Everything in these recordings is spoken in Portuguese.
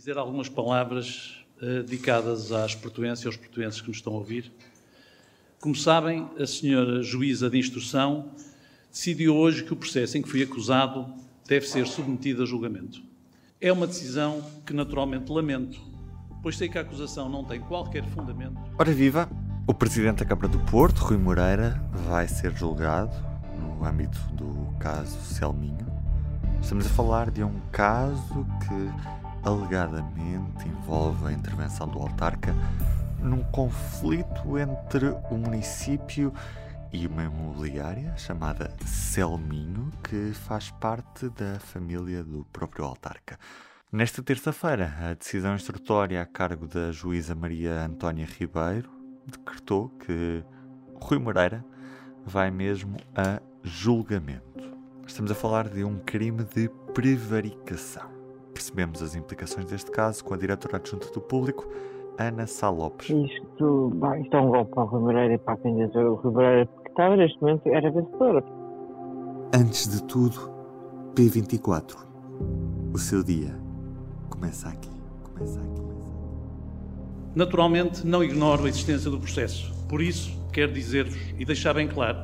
Dizer algumas palavras uh, dedicadas às portuenses e aos portuenses que nos estão a ouvir. Como sabem, a senhora juíza de instrução decidiu hoje que o processo em que fui acusado deve ser submetido a julgamento. É uma decisão que naturalmente lamento, pois sei que a acusação não tem qualquer fundamento. Ora viva! O Presidente da Câmara do Porto, Rui Moreira, vai ser julgado no âmbito do caso Selminho. Estamos a falar de um caso que alegadamente envolve a intervenção do autarca num conflito entre o município e uma imobiliária chamada Selminho, que faz parte da família do próprio autarca. Nesta terça-feira, a decisão instrutória a cargo da juíza Maria Antónia Ribeiro decretou que Rui Moreira vai mesmo a julgamento. Estamos a falar de um crime de prevaricação. Percebemos as implicações deste caso com a diretora adjunta do público, Ana Sá Lopes. Isto, bem, isto é um golpe para o Rui Moreira e para a candidatura do Rui Moreira, porque estava neste momento era vencedora. Antes de tudo, P24. O seu dia começa aqui. Começa aqui. Naturalmente, não ignoro a existência do processo. Por isso, quero dizer-vos e deixar bem claro,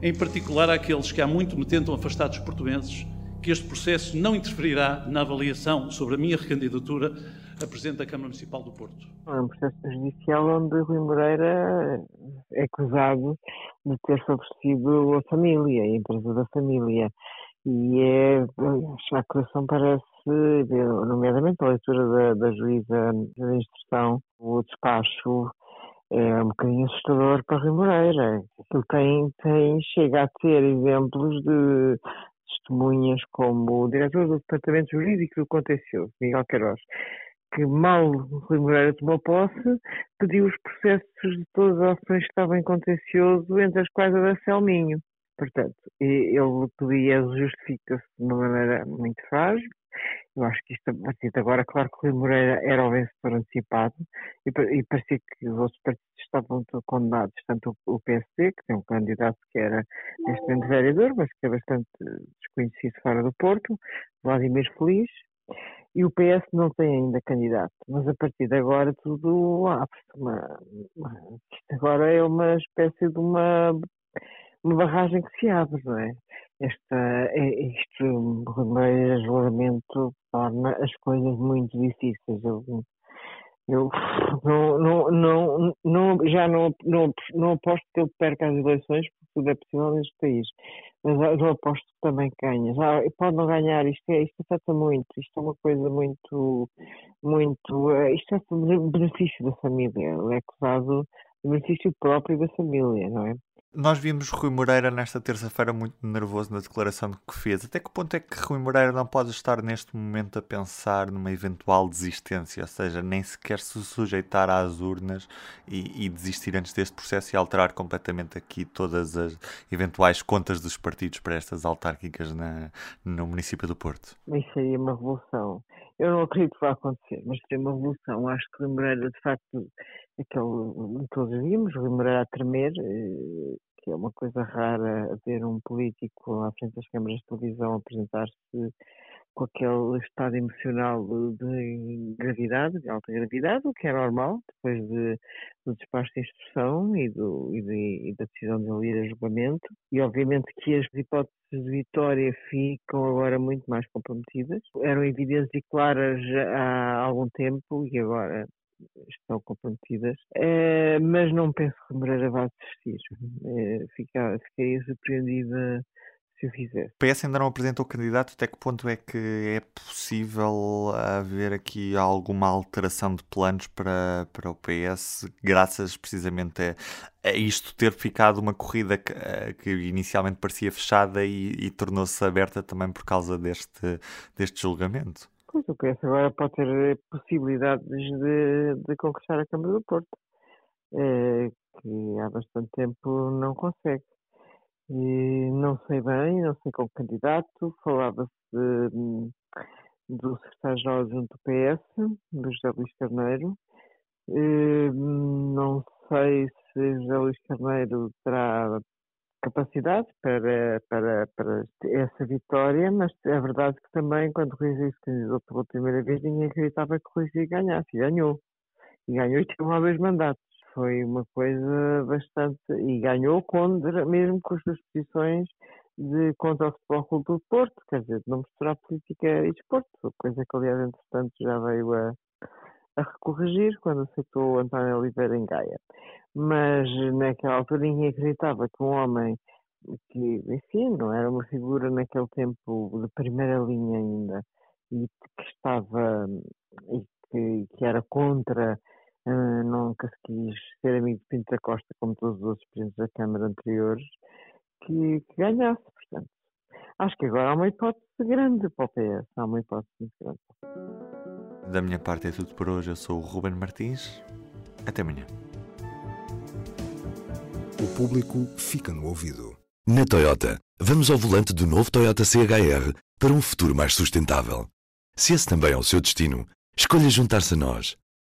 em particular àqueles que há muito me tentam afastar dos portuenses, que este processo não interferirá na avaliação sobre a minha recandidatura a Presidente da Câmara Municipal do Porto. É um processo judicial onde Rui Moreira é acusado de ter favorecido a família, a empresa da família. E é, a acusação parece nomeadamente a leitura da, da juíza da instrução, o despacho é um bocadinho assustador para Rui Moreira. Ele tem, tem, chega a ter exemplos de testemunhas como o diretor do Departamento Jurídico do Contencioso, Miguel Queiroz, que mal Rui Moreira tomou posse, pediu os processos de todas as ações que estavam em contencioso, entre as quais a da Selminho. Portanto, ele pedia, justifica-se de uma maneira muito frágil, eu acho que isto, partir de agora, claro que o Rui Moreira era o vencedor antecipado e, e parecia que os outros partidos estavam condenados, tanto o, o PSD, que tem um candidato que era neste momento vereador, mas que é bastante desconhecido fora do Porto, Vladimir Feliz, e o PS não tem ainda candidato, mas a partir de agora tudo abre-se. Uma, isto agora é uma espécie de uma, uma barragem que se abre, não é? esta, é, isto, o isolamento torna as coisas muito difíceis. Eu, eu não, não, não, já não, não, não aposto que ele perca as eleições, porque tudo é possível neste país. Mas eu aposto que também ganha. Já, pode não ganhar, isto, é, isto afeta muito, isto é uma coisa muito, muito, eh, isto é benefício da família. Ele é acusado de benefício próprio da família, não é? Nós vimos Rui Moreira nesta terça-feira muito nervoso na declaração que fez. Até que ponto é que Rui Moreira não pode estar neste momento a pensar numa eventual desistência, ou seja, nem sequer se sujeitar às urnas e, e desistir antes deste processo e alterar completamente aqui todas as eventuais contas dos partidos para estas autárquicas na, no município do Porto? Isso seria uma revolução. Eu não acredito que vá acontecer, mas seria uma revolução. Acho que Moreira, de facto, aquele, todos vimos, Moreira a tremer, eh, que é uma coisa rara ver um político à frente das câmaras de televisão apresentar-se com aquele estado emocional de gravidade, de alta gravidade, o que é normal, depois de, do despacho de instrução e, do, e, de, e da decisão de ele ir a julgamento. E obviamente que as hipóteses de vitória ficam agora muito mais comprometidas. Eram evidentes e claras há algum tempo e agora estão comprometidas, é, mas não penso que Moreira vá desistir. É, fica, fiquei surpreendida se o fizer. O PS ainda não apresentou candidato, até que ponto é que é possível haver aqui alguma alteração de planos para, para o PS, graças precisamente a, a isto ter ficado uma corrida que, que inicialmente parecia fechada e, e tornou-se aberta também por causa deste, deste julgamento? Pois o PS agora pode ter possibilidades de, de conquistar a Câmara do Porto, eh, que há bastante tempo não consegue. E não sei bem, não sei qual candidato, falava-se do secretário-geral junto do PS, do José Luís Carneiro. Eh, não sei se José Luís Carneiro terá capacidade para, para, para essa vitória, mas é verdade que também, quando Rui se candidatou pela primeira vez, ninguém acreditava que Rui Rio ganhasse, e ganhou. E ganhou e teve lá dois mandatos. Foi uma coisa bastante. E ganhou contra, mesmo com as suas posições de contra o Futebol Clube do Porto, quer dizer, de não misturar política e desporto, coisa que, aliás, entretanto, já veio a, a recorrigir quando aceitou António Oliveira em Gaia mas naquela altura ninguém acreditava que um homem que, enfim, não era uma figura naquele tempo de primeira linha ainda e que estava e que, que era contra, uh, nunca se quis ser amigo de Pinto da Costa como todos os outros presidentes da Câmara anteriores, que, que ganhasse, portanto. Acho que agora há uma hipótese grande para o PS, há uma hipótese muito grande. Da minha parte é tudo por hoje. Eu sou o Ruben Martins. Até amanhã. O público fica no ouvido. Na Toyota, vamos ao volante do novo Toyota CHR para um futuro mais sustentável. Se esse também é o seu destino, escolha juntar-se a nós.